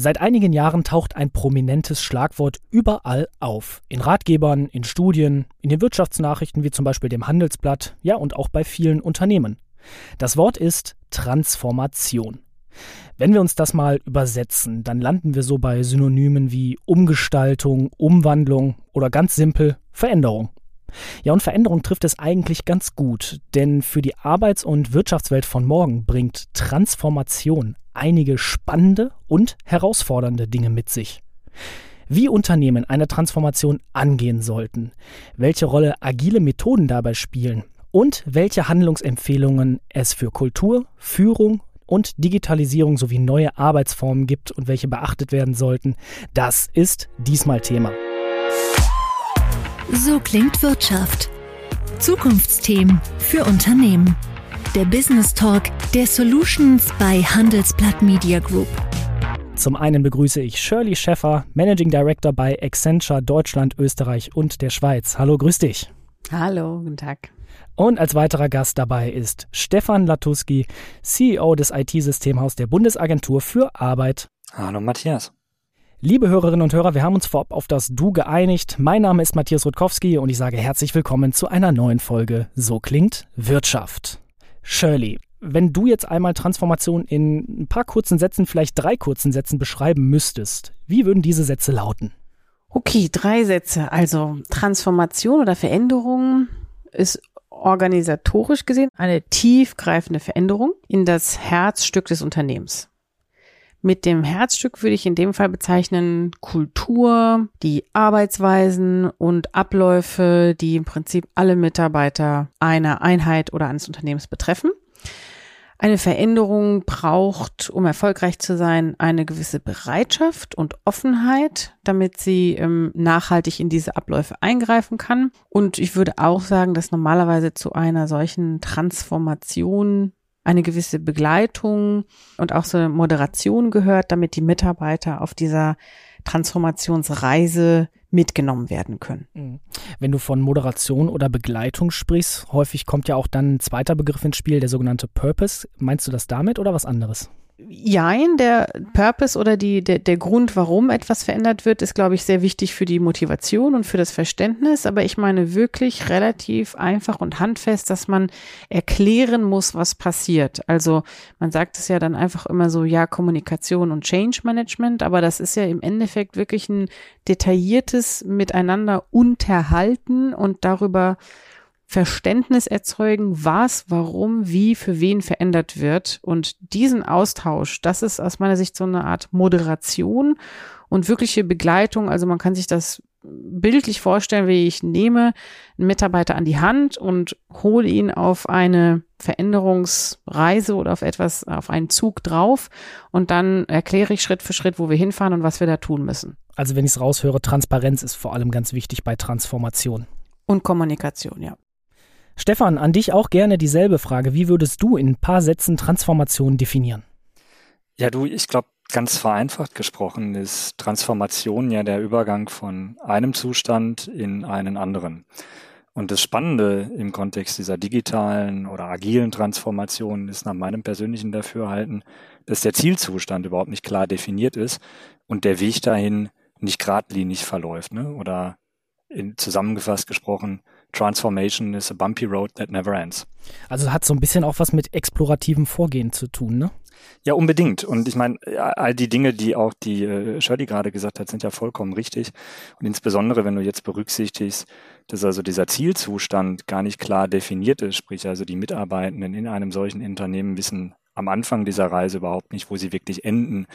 Seit einigen Jahren taucht ein prominentes Schlagwort überall auf. In Ratgebern, in Studien, in den Wirtschaftsnachrichten wie zum Beispiel dem Handelsblatt, ja und auch bei vielen Unternehmen. Das Wort ist Transformation. Wenn wir uns das mal übersetzen, dann landen wir so bei Synonymen wie Umgestaltung, Umwandlung oder ganz simpel Veränderung. Ja, und Veränderung trifft es eigentlich ganz gut, denn für die Arbeits- und Wirtschaftswelt von morgen bringt Transformation einige spannende und herausfordernde Dinge mit sich. Wie Unternehmen eine Transformation angehen sollten, welche Rolle agile Methoden dabei spielen und welche Handlungsempfehlungen es für Kultur, Führung und Digitalisierung sowie neue Arbeitsformen gibt und welche beachtet werden sollten, das ist diesmal Thema. So klingt Wirtschaft. Zukunftsthemen für Unternehmen. Der Business Talk der Solutions bei Handelsblatt Media Group. Zum einen begrüße ich Shirley Scheffer, Managing Director bei Accenture Deutschland, Österreich und der Schweiz. Hallo, grüß dich. Hallo, guten Tag. Und als weiterer Gast dabei ist Stefan Latuski, CEO des IT-Systemhaus der Bundesagentur für Arbeit. Hallo Matthias. Liebe Hörerinnen und Hörer, wir haben uns vorab auf das Du geeinigt. Mein Name ist Matthias Rutkowski und ich sage herzlich willkommen zu einer neuen Folge So klingt Wirtschaft. Shirley, wenn du jetzt einmal Transformation in ein paar kurzen Sätzen, vielleicht drei kurzen Sätzen beschreiben müsstest, wie würden diese Sätze lauten? Okay, drei Sätze. Also Transformation oder Veränderung ist organisatorisch gesehen eine tiefgreifende Veränderung in das Herzstück des Unternehmens. Mit dem Herzstück würde ich in dem Fall bezeichnen Kultur, die Arbeitsweisen und Abläufe, die im Prinzip alle Mitarbeiter einer Einheit oder eines Unternehmens betreffen. Eine Veränderung braucht, um erfolgreich zu sein, eine gewisse Bereitschaft und Offenheit, damit sie ähm, nachhaltig in diese Abläufe eingreifen kann. Und ich würde auch sagen, dass normalerweise zu einer solchen Transformation eine gewisse Begleitung und auch so eine Moderation gehört, damit die Mitarbeiter auf dieser Transformationsreise mitgenommen werden können. Mhm. Wenn du von Moderation oder Begleitung sprichst, häufig kommt ja auch dann ein zweiter Begriff ins Spiel, der sogenannte Purpose. Meinst du das damit oder was anderes? Jein, der Purpose oder die, der, der Grund, warum etwas verändert wird, ist, glaube ich, sehr wichtig für die Motivation und für das Verständnis. Aber ich meine wirklich relativ einfach und handfest, dass man erklären muss, was passiert. Also man sagt es ja dann einfach immer so, ja, Kommunikation und Change Management, aber das ist ja im Endeffekt wirklich ein detailliertes Miteinander unterhalten und darüber Verständnis erzeugen, was, warum, wie, für wen verändert wird. Und diesen Austausch, das ist aus meiner Sicht so eine Art Moderation und wirkliche Begleitung. Also man kann sich das bildlich vorstellen, wie ich nehme einen Mitarbeiter an die Hand und hole ihn auf eine Veränderungsreise oder auf etwas, auf einen Zug drauf und dann erkläre ich Schritt für Schritt, wo wir hinfahren und was wir da tun müssen. Also wenn ich es raushöre, Transparenz ist vor allem ganz wichtig bei Transformation. Und Kommunikation, ja. Stefan, an dich auch gerne dieselbe Frage. Wie würdest du in ein paar Sätzen Transformation definieren? Ja, du, ich glaube, ganz vereinfacht gesprochen ist Transformation ja der Übergang von einem Zustand in einen anderen. Und das Spannende im Kontext dieser digitalen oder agilen Transformation ist nach meinem persönlichen Dafürhalten, dass der Zielzustand überhaupt nicht klar definiert ist und der Weg dahin nicht geradlinig verläuft. Ne? Oder in, zusammengefasst gesprochen, Transformation is a bumpy road that never ends. Also hat so ein bisschen auch was mit explorativem Vorgehen zu tun, ne? Ja, unbedingt. Und ich meine, all die Dinge, die auch die äh, Shirley gerade gesagt hat, sind ja vollkommen richtig. Und insbesondere, wenn du jetzt berücksichtigst, dass also dieser Zielzustand gar nicht klar definiert ist, sprich also die Mitarbeitenden in einem solchen Unternehmen wissen am Anfang dieser Reise überhaupt nicht, wo sie wirklich enden,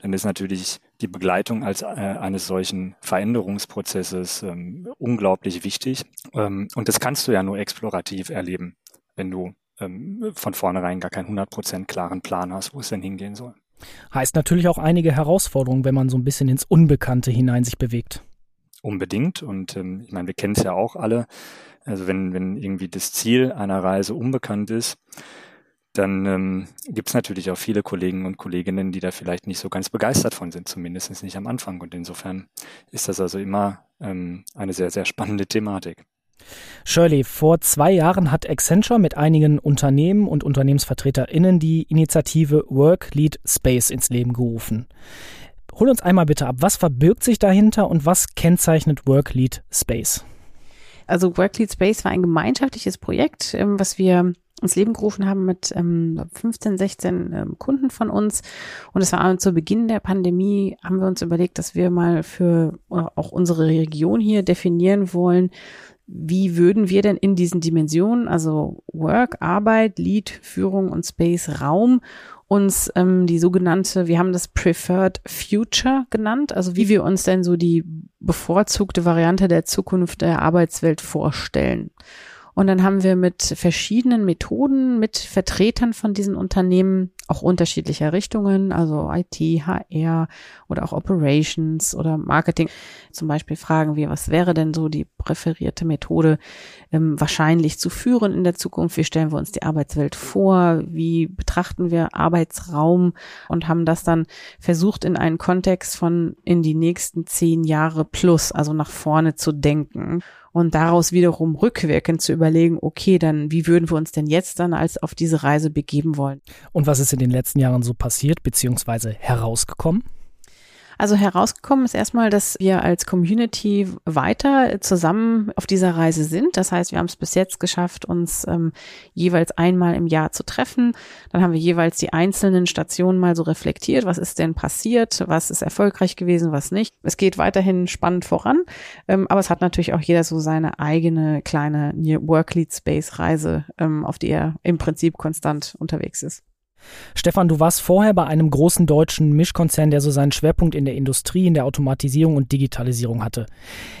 dann ist natürlich die Begleitung als äh, eines solchen Veränderungsprozesses ähm, unglaublich wichtig. Ähm, und das kannst du ja nur explorativ erleben, wenn du ähm, von vornherein gar keinen 100% klaren Plan hast, wo es denn hingehen soll. Heißt natürlich auch einige Herausforderungen, wenn man so ein bisschen ins Unbekannte hinein sich bewegt. Unbedingt. Und ähm, ich meine, wir kennen es ja auch alle. Also wenn, wenn irgendwie das Ziel einer Reise unbekannt ist, dann ähm, gibt es natürlich auch viele Kollegen und Kolleginnen, die da vielleicht nicht so ganz begeistert von sind, zumindest nicht am Anfang. Und insofern ist das also immer ähm, eine sehr, sehr spannende Thematik. Shirley, vor zwei Jahren hat Accenture mit einigen Unternehmen und UnternehmensvertreterInnen die Initiative Work Lead Space ins Leben gerufen. Hol uns einmal bitte ab, was verbirgt sich dahinter und was kennzeichnet Worklead Space? Also Worklead Space war ein gemeinschaftliches Projekt, ähm, was wir ins Leben gerufen haben mit ähm, 15, 16 ähm, Kunden von uns. Und es war zu Beginn der Pandemie, haben wir uns überlegt, dass wir mal für auch unsere Region hier definieren wollen, wie würden wir denn in diesen Dimensionen, also Work, Arbeit, Lead, Führung und Space, Raum, uns ähm, die sogenannte, wir haben das Preferred Future genannt, also wie wir uns denn so die bevorzugte Variante der Zukunft der Arbeitswelt vorstellen. Und dann haben wir mit verschiedenen Methoden, mit Vertretern von diesen Unternehmen, auch unterschiedlicher Richtungen, also IT, HR oder auch Operations oder Marketing, zum Beispiel fragen wir, was wäre denn so die präferierte Methode ähm, wahrscheinlich zu führen in der Zukunft? Wie stellen wir uns die Arbeitswelt vor? Wie betrachten wir Arbeitsraum? Und haben das dann versucht in einen Kontext von in die nächsten zehn Jahre plus, also nach vorne zu denken und daraus wiederum rückwirkend zu überlegen, okay, dann wie würden wir uns denn jetzt dann als auf diese Reise begeben wollen? Und was ist in den letzten Jahren so passiert bzw. herausgekommen? Also herausgekommen ist erstmal, dass wir als Community weiter zusammen auf dieser Reise sind. Das heißt, wir haben es bis jetzt geschafft, uns ähm, jeweils einmal im Jahr zu treffen. Dann haben wir jeweils die einzelnen Stationen mal so reflektiert. Was ist denn passiert? Was ist erfolgreich gewesen? Was nicht? Es geht weiterhin spannend voran. Ähm, aber es hat natürlich auch jeder so seine eigene kleine Work-Lead Space Reise, ähm, auf die er im Prinzip konstant unterwegs ist. Stefan, du warst vorher bei einem großen deutschen Mischkonzern, der so seinen Schwerpunkt in der Industrie, in der Automatisierung und Digitalisierung hatte.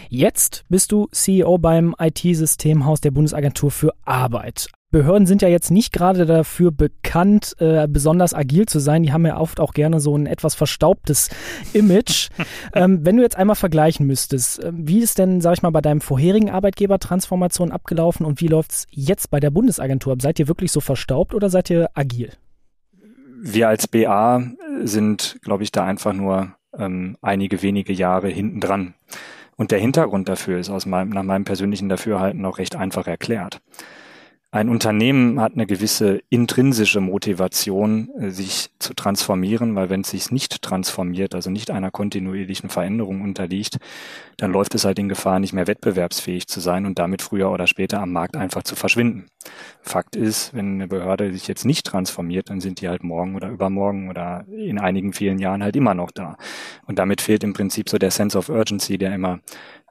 Jetzt bist du CEO beim IT-Systemhaus der Bundesagentur für Arbeit. Behörden sind ja jetzt nicht gerade dafür bekannt, äh, besonders agil zu sein. Die haben ja oft auch gerne so ein etwas verstaubtes Image. ähm, wenn du jetzt einmal vergleichen müsstest, äh, wie ist denn, sag ich mal, bei deinem vorherigen Arbeitgeber Transformation abgelaufen und wie läuft's jetzt bei der Bundesagentur? Seid ihr wirklich so verstaubt oder seid ihr agil? Wir als BA sind, glaube ich, da einfach nur ähm, einige wenige Jahre hinten dran. Und der Hintergrund dafür ist aus meinem, nach meinem persönlichen Dafürhalten auch recht einfach erklärt. Ein Unternehmen hat eine gewisse intrinsische Motivation, äh, sich zu transformieren, weil wenn es sich nicht transformiert, also nicht einer kontinuierlichen Veränderung unterliegt, dann läuft es halt in Gefahr, nicht mehr wettbewerbsfähig zu sein und damit früher oder später am Markt einfach zu verschwinden. Fakt ist, wenn eine Behörde sich jetzt nicht transformiert, dann sind die halt morgen oder übermorgen oder in einigen vielen Jahren halt immer noch da. Und damit fehlt im Prinzip so der Sense of Urgency, der immer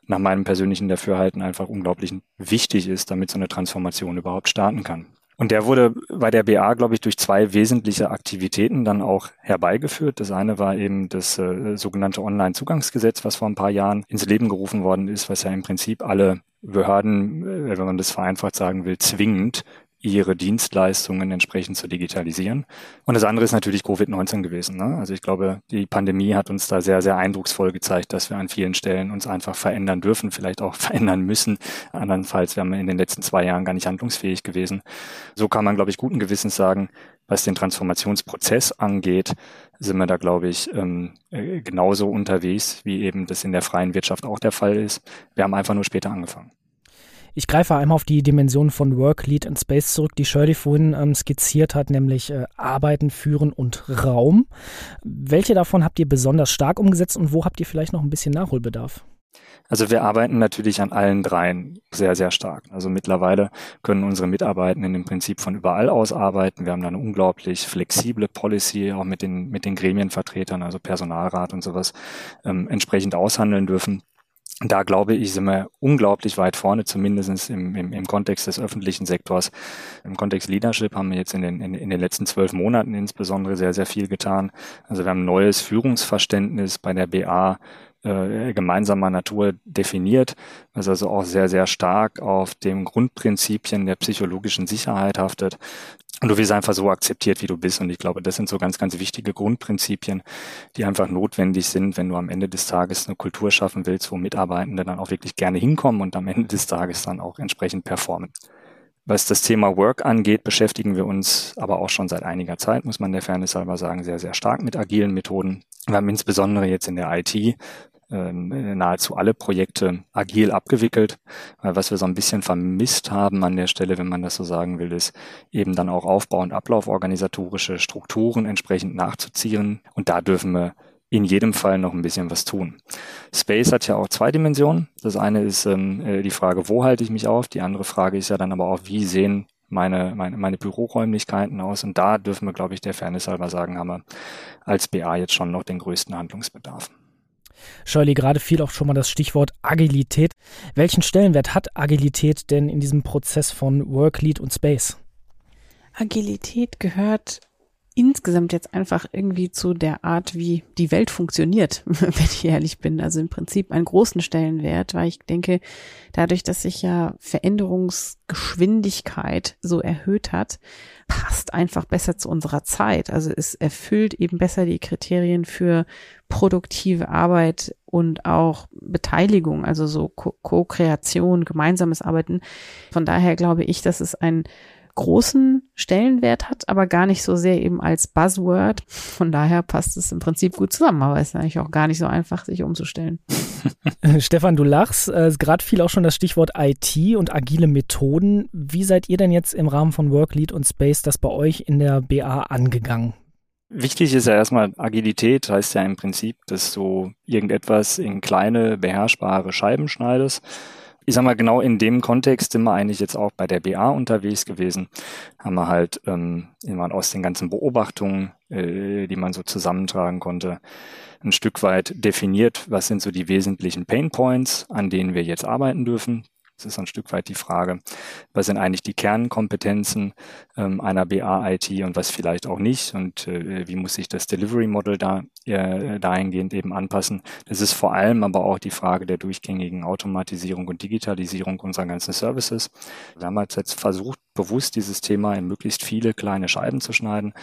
nach meinem persönlichen Dafürhalten einfach unglaublich wichtig ist, damit so eine Transformation überhaupt starten kann. Und der wurde bei der BA, glaube ich, durch zwei wesentliche Aktivitäten dann auch herbeigeführt. Das eine war eben das äh, sogenannte Online-Zugangsgesetz, was vor ein paar Jahren ins Leben gerufen worden ist, was ja im Prinzip alle Behörden, äh, wenn man das vereinfacht sagen will, zwingend ihre Dienstleistungen entsprechend zu digitalisieren. Und das andere ist natürlich Covid-19 gewesen. Ne? Also ich glaube, die Pandemie hat uns da sehr, sehr eindrucksvoll gezeigt, dass wir an vielen Stellen uns einfach verändern dürfen, vielleicht auch verändern müssen. Andernfalls wären wir in den letzten zwei Jahren gar nicht handlungsfähig gewesen. So kann man, glaube ich, guten Gewissens sagen, was den Transformationsprozess angeht, sind wir da, glaube ich, ähm, äh, genauso unterwegs, wie eben das in der freien Wirtschaft auch der Fall ist. Wir haben einfach nur später angefangen. Ich greife einmal auf die Dimension von Work, Lead and Space zurück, die Shirley vorhin ähm, skizziert hat, nämlich äh, Arbeiten, Führen und Raum. Welche davon habt ihr besonders stark umgesetzt und wo habt ihr vielleicht noch ein bisschen Nachholbedarf? Also wir arbeiten natürlich an allen dreien sehr, sehr stark. Also mittlerweile können unsere Mitarbeitenden im Prinzip von überall aus arbeiten. Wir haben da eine unglaublich flexible Policy, auch mit den, mit den Gremienvertretern, also Personalrat und sowas, ähm, entsprechend aushandeln dürfen da glaube ich, sind wir unglaublich weit vorne, zumindest im, im, im Kontext des öffentlichen Sektors. Im Kontext Leadership haben wir jetzt in den, in, in den letzten zwölf Monaten insbesondere sehr, sehr viel getan. Also wir haben ein neues Führungsverständnis bei der BA äh, gemeinsamer Natur definiert, was also auch sehr, sehr stark auf dem Grundprinzipien der psychologischen Sicherheit haftet. Und du wirst einfach so akzeptiert, wie du bist. Und ich glaube, das sind so ganz, ganz wichtige Grundprinzipien, die einfach notwendig sind, wenn du am Ende des Tages eine Kultur schaffen willst, wo Mitarbeitende dann auch wirklich gerne hinkommen und am Ende des Tages dann auch entsprechend performen. Was das Thema Work angeht, beschäftigen wir uns aber auch schon seit einiger Zeit, muss man der Fairness halber sagen, sehr, sehr stark mit agilen Methoden. Wir haben insbesondere jetzt in der IT ähm, nahezu alle Projekte agil abgewickelt. Weil was wir so ein bisschen vermisst haben an der Stelle, wenn man das so sagen will, ist eben dann auch Aufbau- und Ablauforganisatorische Strukturen entsprechend nachzuziehen. Und da dürfen wir in jedem Fall noch ein bisschen was tun. Space hat ja auch zwei Dimensionen. Das eine ist ähm, äh, die Frage, wo halte ich mich auf? Die andere Frage ist ja dann aber auch, wie sehen meine, meine, meine Büroräumlichkeiten aus? Und da dürfen wir, glaube ich, der Fairness halber sagen, haben wir als BA jetzt schon noch den größten Handlungsbedarf. Shirley, gerade fiel auch schon mal das Stichwort Agilität. Welchen Stellenwert hat Agilität denn in diesem Prozess von Worklead und Space? Agilität gehört insgesamt jetzt einfach irgendwie zu der Art, wie die Welt funktioniert, wenn ich ehrlich bin. Also im Prinzip einen großen Stellenwert, weil ich denke, dadurch, dass sich ja Veränderungsgeschwindigkeit so erhöht hat, passt einfach besser zu unserer Zeit. Also es erfüllt eben besser die Kriterien für produktive Arbeit und auch Beteiligung, also so Co-Kreation, gemeinsames Arbeiten. Von daher glaube ich, dass es ein großen Stellenwert hat, aber gar nicht so sehr eben als Buzzword. Von daher passt es im Prinzip gut zusammen, aber es ist eigentlich auch gar nicht so einfach, sich umzustellen. Stefan, du lachst. Äh, Gerade fiel auch schon das Stichwort IT und agile Methoden. Wie seid ihr denn jetzt im Rahmen von Worklead und Space das bei euch in der BA angegangen? Wichtig ist ja erstmal Agilität, heißt ja im Prinzip, dass du irgendetwas in kleine, beherrschbare Scheiben schneidest ich sag mal, genau in dem Kontext sind wir eigentlich jetzt auch bei der BA unterwegs gewesen. Haben wir halt ähm, immer aus den ganzen Beobachtungen, äh, die man so zusammentragen konnte, ein Stück weit definiert, was sind so die wesentlichen Pain Points, an denen wir jetzt arbeiten dürfen. Das ist ein Stück weit die Frage, was sind eigentlich die Kernkompetenzen ähm, einer BA-IT und was vielleicht auch nicht und äh, wie muss sich das Delivery Model da äh, dahingehend eben anpassen. Das ist vor allem aber auch die Frage der durchgängigen Automatisierung und Digitalisierung unserer ganzen Services. Wir haben halt jetzt versucht, bewusst dieses Thema in möglichst viele kleine Scheiben zu schneiden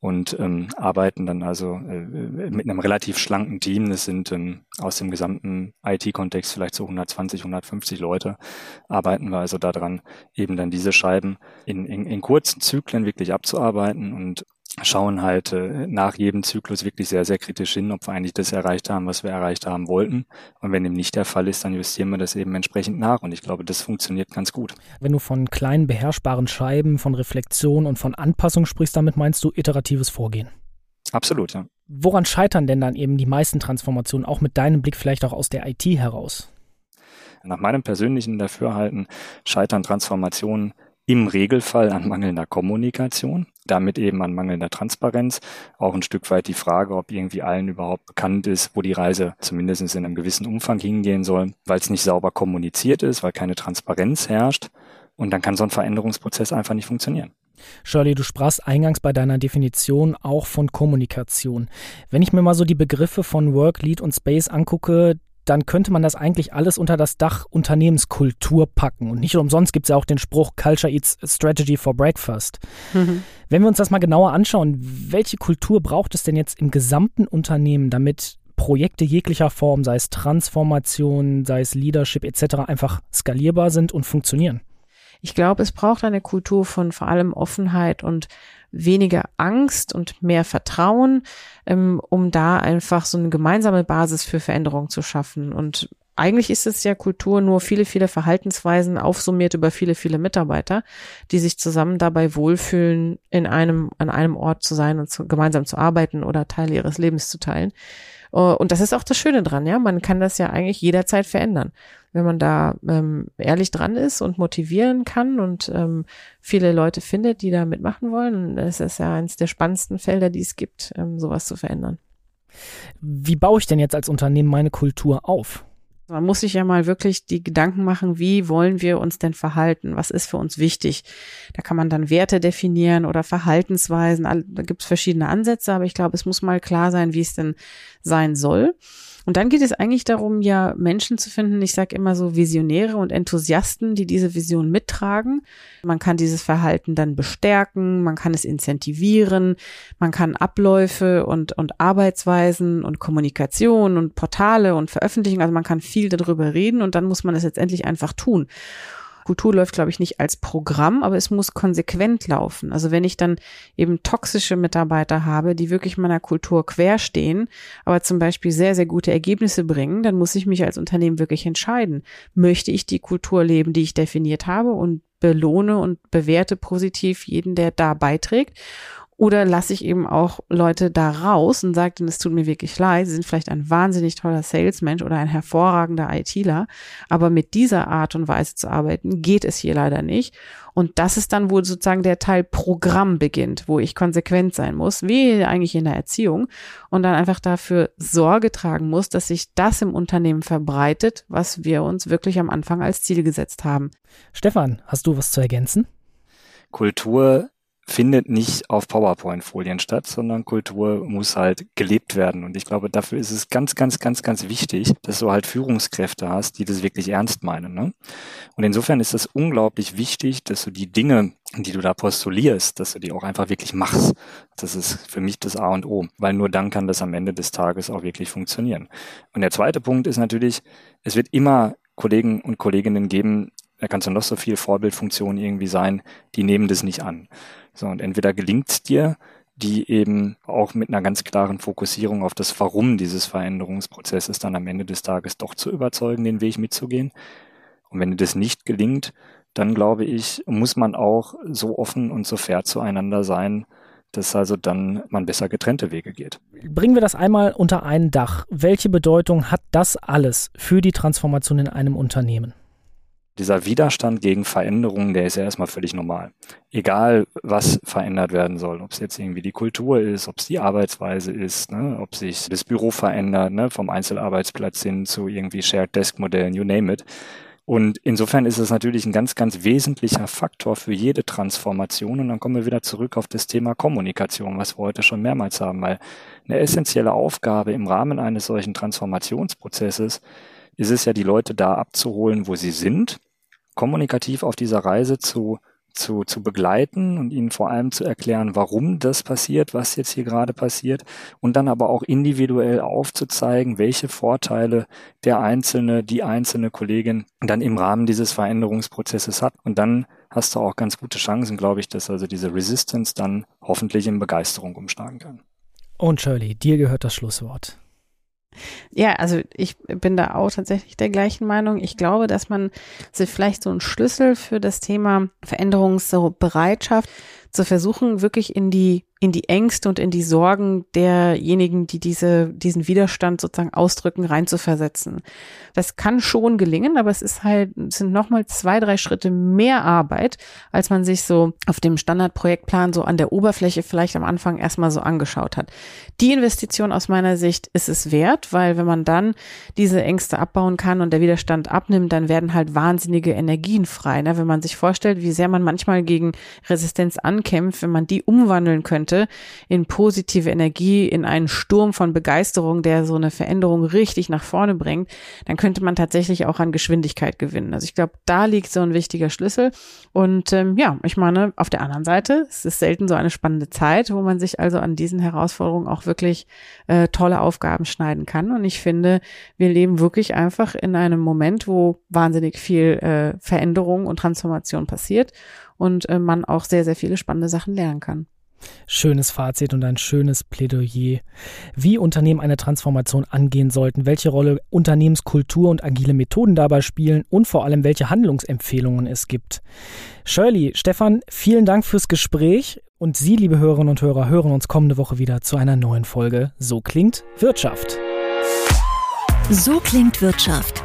und ähm, arbeiten dann also äh, mit einem relativ schlanken Team. Das sind ähm, aus dem gesamten IT-Kontext vielleicht so 120, 150 Leute. Arbeiten wir also daran, eben dann diese Scheiben in, in, in kurzen Zyklen wirklich abzuarbeiten und schauen halt äh, nach jedem Zyklus wirklich sehr, sehr kritisch hin, ob wir eigentlich das erreicht haben, was wir erreicht haben wollten. Und wenn dem nicht der Fall ist, dann justieren wir das eben entsprechend nach. Und ich glaube, das funktioniert ganz gut. Wenn du von kleinen beherrschbaren Scheiben, von Reflexion und von Anpassung sprichst, damit meinst du iteratives Vorgehen. Absolut, ja. Woran scheitern denn dann eben die meisten Transformationen, auch mit deinem Blick vielleicht auch aus der IT heraus? Nach meinem persönlichen Dafürhalten scheitern Transformationen im Regelfall an mangelnder Kommunikation, damit eben an mangelnder Transparenz. Auch ein Stück weit die Frage, ob irgendwie allen überhaupt bekannt ist, wo die Reise zumindest in einem gewissen Umfang hingehen soll, weil es nicht sauber kommuniziert ist, weil keine Transparenz herrscht. Und dann kann so ein Veränderungsprozess einfach nicht funktionieren. Shirley, du sprachst eingangs bei deiner Definition auch von Kommunikation. Wenn ich mir mal so die Begriffe von Work, Lead und Space angucke, dann könnte man das eigentlich alles unter das Dach Unternehmenskultur packen. Und nicht umsonst gibt es ja auch den Spruch Culture Eats Strategy for Breakfast. Mhm. Wenn wir uns das mal genauer anschauen, welche Kultur braucht es denn jetzt im gesamten Unternehmen, damit Projekte jeglicher Form, sei es Transformation, sei es Leadership etc., einfach skalierbar sind und funktionieren? Ich glaube, es braucht eine Kultur von vor allem Offenheit und weniger Angst und mehr Vertrauen, ähm, um da einfach so eine gemeinsame Basis für Veränderung zu schaffen. Und eigentlich ist es ja Kultur nur viele, viele Verhaltensweisen aufsummiert über viele, viele Mitarbeiter, die sich zusammen dabei wohlfühlen, in einem, an einem Ort zu sein und zu, gemeinsam zu arbeiten oder Teile ihres Lebens zu teilen. Uh, und das ist auch das Schöne dran, ja. Man kann das ja eigentlich jederzeit verändern wenn man da ähm, ehrlich dran ist und motivieren kann und ähm, viele Leute findet, die da mitmachen wollen, es ist ja eines der spannendsten Felder, die es gibt, ähm, sowas zu verändern. Wie baue ich denn jetzt als Unternehmen meine Kultur auf? Man muss sich ja mal wirklich die Gedanken machen, wie wollen wir uns denn verhalten? Was ist für uns wichtig? Da kann man dann Werte definieren oder Verhaltensweisen. Da gibt es verschiedene Ansätze, aber ich glaube, es muss mal klar sein, wie es denn sein soll. Und dann geht es eigentlich darum, ja Menschen zu finden, ich sage immer so Visionäre und Enthusiasten, die diese Vision mittragen. Man kann dieses Verhalten dann bestärken, man kann es incentivieren, man kann Abläufe und, und Arbeitsweisen und Kommunikation und Portale und Veröffentlichungen, also man kann viel darüber reden und dann muss man es letztendlich einfach tun. Kultur läuft, glaube ich, nicht als Programm, aber es muss konsequent laufen. Also wenn ich dann eben toxische Mitarbeiter habe, die wirklich meiner Kultur querstehen, aber zum Beispiel sehr, sehr gute Ergebnisse bringen, dann muss ich mich als Unternehmen wirklich entscheiden. Möchte ich die Kultur leben, die ich definiert habe und belohne und bewerte positiv jeden, der da beiträgt? Oder lasse ich eben auch Leute da raus und sage denen, es tut mir wirklich leid, sie sind vielleicht ein wahnsinnig toller Salesmensch oder ein hervorragender ITler, aber mit dieser Art und Weise zu arbeiten, geht es hier leider nicht. Und das ist dann, wo sozusagen der Teil Programm beginnt, wo ich konsequent sein muss, wie eigentlich in der Erziehung, und dann einfach dafür Sorge tragen muss, dass sich das im Unternehmen verbreitet, was wir uns wirklich am Anfang als Ziel gesetzt haben. Stefan, hast du was zu ergänzen? Kultur findet nicht auf PowerPoint-Folien statt, sondern Kultur muss halt gelebt werden. Und ich glaube, dafür ist es ganz, ganz, ganz, ganz wichtig, dass du halt Führungskräfte hast, die das wirklich ernst meinen. Ne? Und insofern ist es unglaublich wichtig, dass du die Dinge, die du da postulierst, dass du die auch einfach wirklich machst. Das ist für mich das A und O, weil nur dann kann das am Ende des Tages auch wirklich funktionieren. Und der zweite Punkt ist natürlich, es wird immer Kollegen und Kolleginnen geben, da kannst du noch so viel Vorbildfunktion irgendwie sein, die nehmen das nicht an. So, und entweder gelingt dir, die eben auch mit einer ganz klaren Fokussierung auf das Warum dieses Veränderungsprozesses dann am Ende des Tages doch zu überzeugen, den Weg mitzugehen. Und wenn dir das nicht gelingt, dann glaube ich, muss man auch so offen und so fair zueinander sein, dass also dann man besser getrennte Wege geht. Bringen wir das einmal unter ein Dach. Welche Bedeutung hat das alles für die Transformation in einem Unternehmen? Dieser Widerstand gegen Veränderungen, der ist ja erstmal völlig normal. Egal, was verändert werden soll, ob es jetzt irgendwie die Kultur ist, ob es die Arbeitsweise ist, ne, ob sich das Büro verändert, ne, vom Einzelarbeitsplatz hin zu irgendwie Shared Desk Modellen, you name it. Und insofern ist es natürlich ein ganz, ganz wesentlicher Faktor für jede Transformation. Und dann kommen wir wieder zurück auf das Thema Kommunikation, was wir heute schon mehrmals haben, weil eine essentielle Aufgabe im Rahmen eines solchen Transformationsprozesses ist es ja, die Leute da abzuholen, wo sie sind kommunikativ auf dieser Reise zu, zu, zu begleiten und ihnen vor allem zu erklären, warum das passiert, was jetzt hier gerade passiert und dann aber auch individuell aufzuzeigen, welche Vorteile der einzelne, die einzelne Kollegin dann im Rahmen dieses Veränderungsprozesses hat. Und dann hast du auch ganz gute Chancen, glaube ich, dass also diese Resistance dann hoffentlich in Begeisterung umschlagen kann. Und Shirley, dir gehört das Schlusswort. Ja, also ich bin da auch tatsächlich der gleichen Meinung. Ich glaube, dass man sich vielleicht so einen Schlüssel für das Thema Veränderungsbereitschaft zu versuchen, wirklich in die in die Ängste und in die Sorgen derjenigen, die diese, diesen Widerstand sozusagen ausdrücken, reinzuversetzen. Das kann schon gelingen, aber es ist halt, es sind nochmal zwei, drei Schritte mehr Arbeit, als man sich so auf dem Standardprojektplan so an der Oberfläche vielleicht am Anfang erstmal so angeschaut hat. Die Investition aus meiner Sicht ist es wert, weil wenn man dann diese Ängste abbauen kann und der Widerstand abnimmt, dann werden halt wahnsinnige Energien frei. Ne? Wenn man sich vorstellt, wie sehr man manchmal gegen Resistenz ankämpft, wenn man die umwandeln könnte, könnte, in positive Energie, in einen Sturm von Begeisterung, der so eine Veränderung richtig nach vorne bringt, dann könnte man tatsächlich auch an Geschwindigkeit gewinnen. Also ich glaube, da liegt so ein wichtiger Schlüssel. Und ähm, ja, ich meine, auf der anderen Seite, es ist selten so eine spannende Zeit, wo man sich also an diesen Herausforderungen auch wirklich äh, tolle Aufgaben schneiden kann. Und ich finde, wir leben wirklich einfach in einem Moment, wo wahnsinnig viel äh, Veränderung und Transformation passiert und äh, man auch sehr, sehr viele spannende Sachen lernen kann. Schönes Fazit und ein schönes Plädoyer. Wie Unternehmen eine Transformation angehen sollten, welche Rolle Unternehmenskultur und agile Methoden dabei spielen und vor allem welche Handlungsempfehlungen es gibt. Shirley, Stefan, vielen Dank fürs Gespräch und Sie, liebe Hörerinnen und Hörer, hören uns kommende Woche wieder zu einer neuen Folge So klingt Wirtschaft. So klingt Wirtschaft.